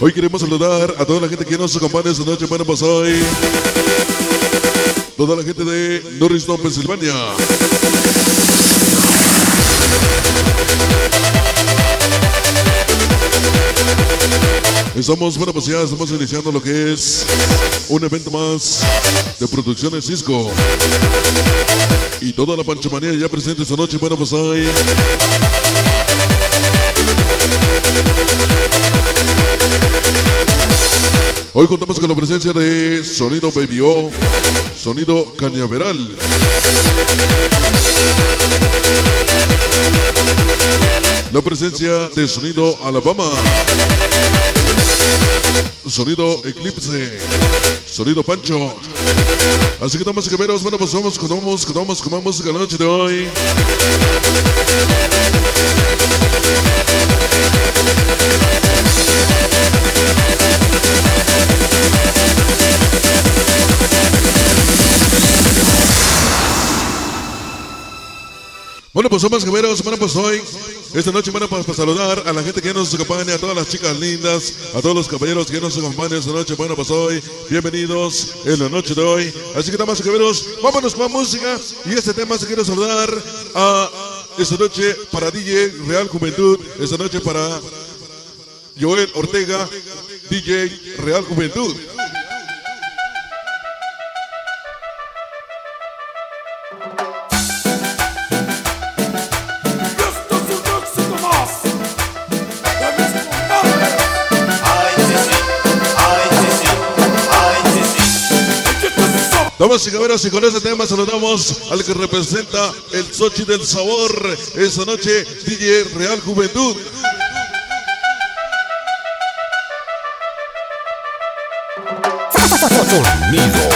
Hoy queremos saludar a toda la gente que nos acompaña esta noche. Bueno, pues hoy. Toda la gente de Norristown, Pensilvania. Estamos, bueno, pues ya estamos iniciando lo que es un evento más de producciones Cisco. Y toda la panchomanía ya presente esta noche, bueno, pues hoy. Hoy contamos con la presencia de Sonido Baby O, Sonido Cañaveral. La presencia de Sonido Alabama. Sonido Eclipse. Sonido Pancho. Así que damas y caballeros, bueno, pues vamos, vamos, con música la noche de hoy. Bueno, pues somos gemeros, bueno, pues hoy, esta noche, bueno, pues para saludar a la gente que nos acompaña, a todas las chicas lindas, a todos los caballeros que nos acompañan esta noche, bueno, pues hoy, bienvenidos en la noche de hoy. Así que, damas y caballeros, vámonos con música y este tema se quiere saludar a esta noche para DJ Real Juventud, esta noche para Joel Ortega, DJ Real Juventud. Damas y caballeros, y con este tema saludamos al que representa el Sochi del Sabor esta noche, DJ Real Juventud. Sonido.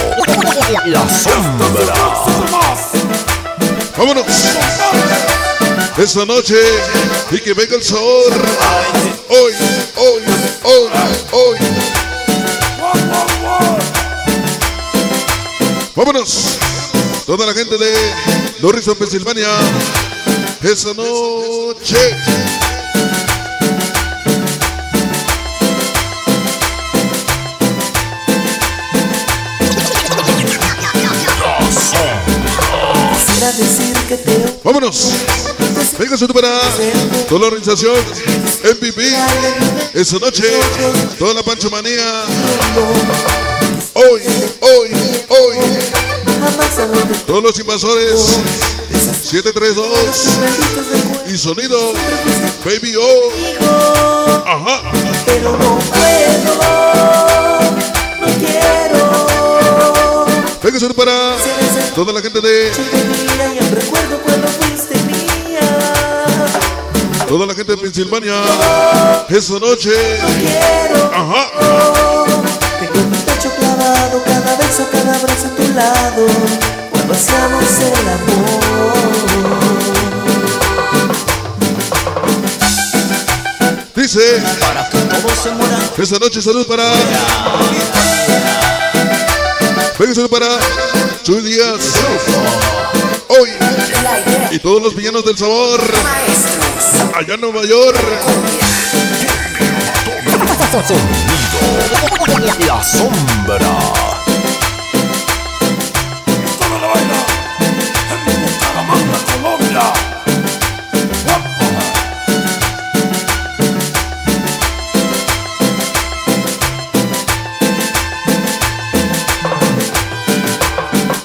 La sombra. Vámonos. Esta noche y que venga el sabor. Hoy, hoy, hoy, hoy. Vámonos. Toda la gente de Norristown, Pensilvania. Esa noche. Vámonos. Venga, su para toda la organización MVP. Esa noche, toda la panchomanía. Hoy, hoy, hoy. Todos los invasores. 732 benditos recuerdos y sonido. Baby O. Ajá. pero no puedo, no quiero. Venga, su para toda la gente de. Toda la gente de Pensilvania. Esa noche. Dice. Para que todos se. Esta noche salud para. Venga, salud para. Chuy Díaz. Hoy. Y todos los villanos del sabor. Allá en Nueva York. La sombra.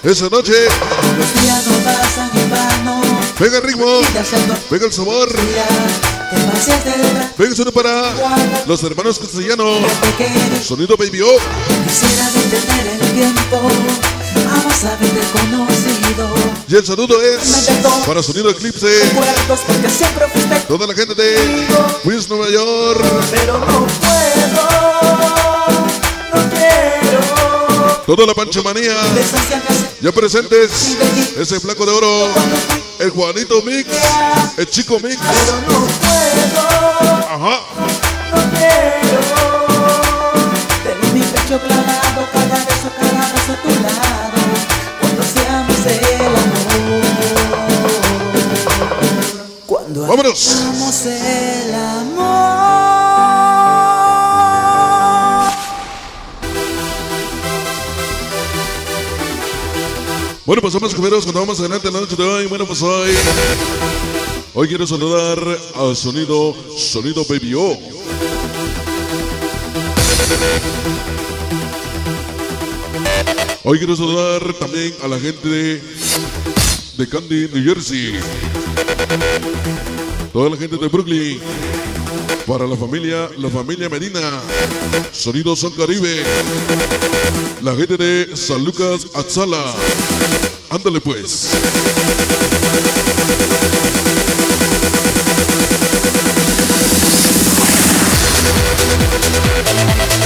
Esa noche. Los días no pasan en vano. Venga el ritmo. Venga el sabor. Venga salud para. Los hermanos castellanos. Sonido Baby O. Quisiera detener el tiempo, jamás haberte conocido. Y el saludo es para Sonido Eclipse. Toda la gente de Queens, Nueva York. pero no puedo, Toda la panchomanía. Ya presentes. Ese flaco de oro. El Juanito Mix. El Chico Mix. Ajá. Tengo mi pecho clavado, cada beso, cada beso a tu lado. Cuando hacíamos el amor. Cuando Vámonos. Bueno, pues somos caballeros, cuando vamos adelante en la noche de hoy. Bueno, pues hoy. Hoy quiero saludar al sonido, sonido Baby O. Hoy quiero saludar también a la gente de, de Candy, New Jersey. Toda la gente de Brooklyn. Para la familia, la familia Medina. Sonido Son Caribe. La gente de San Lucas Atzala. Ándale pues.